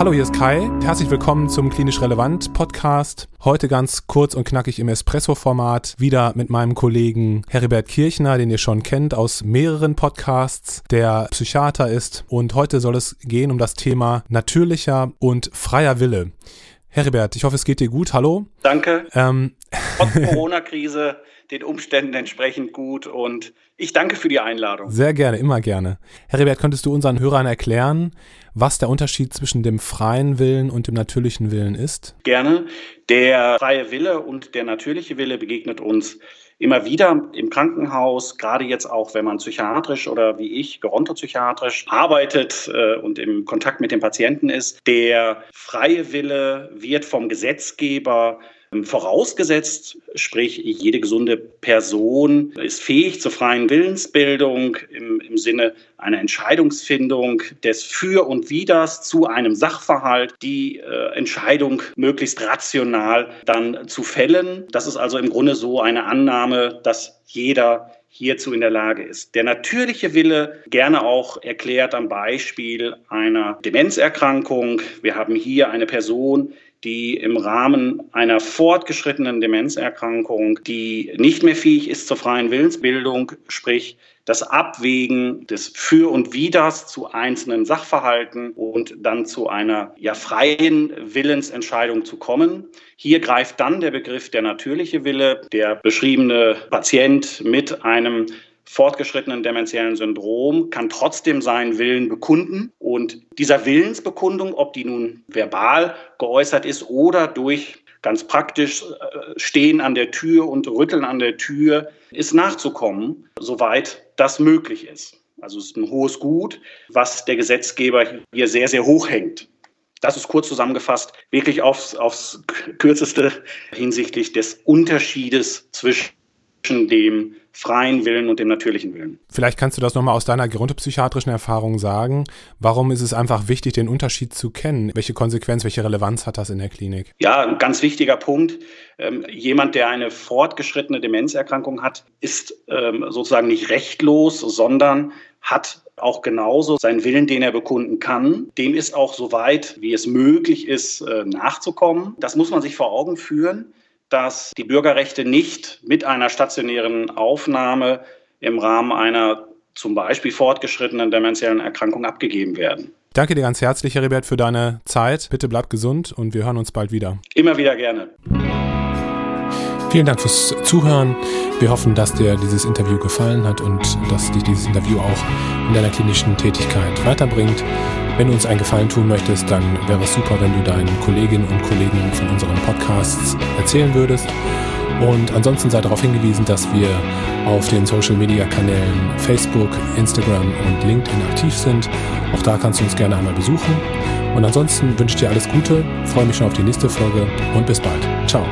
Hallo, hier ist Kai. Herzlich willkommen zum Klinisch Relevant Podcast. Heute ganz kurz und knackig im Espresso-Format. Wieder mit meinem Kollegen Heribert Kirchner, den ihr schon kennt aus mehreren Podcasts, der Psychiater ist. Und heute soll es gehen um das Thema natürlicher und freier Wille. Heribert, ich hoffe, es geht dir gut. Hallo. Danke. Ähm, Trotz Corona-Krise den Umständen entsprechend gut und ich danke für die Einladung. Sehr gerne, immer gerne. Heribert, könntest du unseren Hörern erklären, was der Unterschied zwischen dem freien Willen und dem natürlichen Willen ist? Gerne. Der freie Wille und der natürliche Wille begegnet uns immer wieder im Krankenhaus, gerade jetzt auch, wenn man psychiatrisch oder wie ich gerontopsychiatrisch arbeitet äh, und im Kontakt mit dem Patienten ist. Der freie Wille wird vom Gesetzgeber Vorausgesetzt, sprich, jede gesunde Person ist fähig zur freien Willensbildung im, im Sinne einer Entscheidungsfindung des Für und Widers zu einem Sachverhalt, die äh, Entscheidung möglichst rational dann zu fällen. Das ist also im Grunde so eine Annahme, dass jeder hierzu in der Lage ist. Der natürliche Wille, gerne auch erklärt am Beispiel einer Demenzerkrankung. Wir haben hier eine Person, die im Rahmen einer fortgeschrittenen Demenzerkrankung, die nicht mehr fähig ist zur freien Willensbildung, sprich das Abwägen des Für und Widers zu einzelnen Sachverhalten und dann zu einer ja freien Willensentscheidung zu kommen. Hier greift dann der Begriff der natürliche Wille. Der beschriebene Patient mit einem fortgeschrittenen dementiellen Syndrom kann trotzdem seinen Willen bekunden. Und dieser Willensbekundung, ob die nun verbal geäußert ist oder durch ganz praktisch äh, Stehen an der Tür und Rütteln an der Tür, ist nachzukommen, soweit das möglich ist. Also es ist ein hohes Gut, was der Gesetzgeber hier sehr, sehr hoch hängt. Das ist kurz zusammengefasst wirklich aufs, aufs kürzeste hinsichtlich des Unterschiedes zwischen dem freien Willen und dem natürlichen Willen. Vielleicht kannst du das nochmal aus deiner gerontopsychiatrischen Erfahrung sagen. Warum ist es einfach wichtig, den Unterschied zu kennen? Welche Konsequenz, welche Relevanz hat das in der Klinik? Ja, ein ganz wichtiger Punkt. Ähm, jemand, der eine fortgeschrittene Demenzerkrankung hat, ist ähm, sozusagen nicht rechtlos, sondern hat auch genauso seinen Willen, den er bekunden kann. Dem ist auch so weit, wie es möglich ist, äh, nachzukommen. Das muss man sich vor Augen führen dass die Bürgerrechte nicht mit einer stationären Aufnahme im Rahmen einer zum Beispiel fortgeschrittenen dementiellen Erkrankung abgegeben werden. Danke dir ganz herzlich, Heribert, für deine Zeit. Bitte bleib gesund und wir hören uns bald wieder. Immer wieder gerne. Vielen Dank fürs Zuhören. Wir hoffen, dass dir dieses Interview gefallen hat und dass dich dieses Interview auch in deiner klinischen Tätigkeit weiterbringt. Wenn du uns einen Gefallen tun möchtest, dann wäre es super, wenn du deinen Kolleginnen und Kollegen von unseren Podcasts erzählen würdest. Und ansonsten sei darauf hingewiesen, dass wir auf den Social Media Kanälen Facebook, Instagram und LinkedIn aktiv sind. Auch da kannst du uns gerne einmal besuchen. Und ansonsten wünsche ich dir alles Gute, freue mich schon auf die nächste Folge und bis bald. Ciao.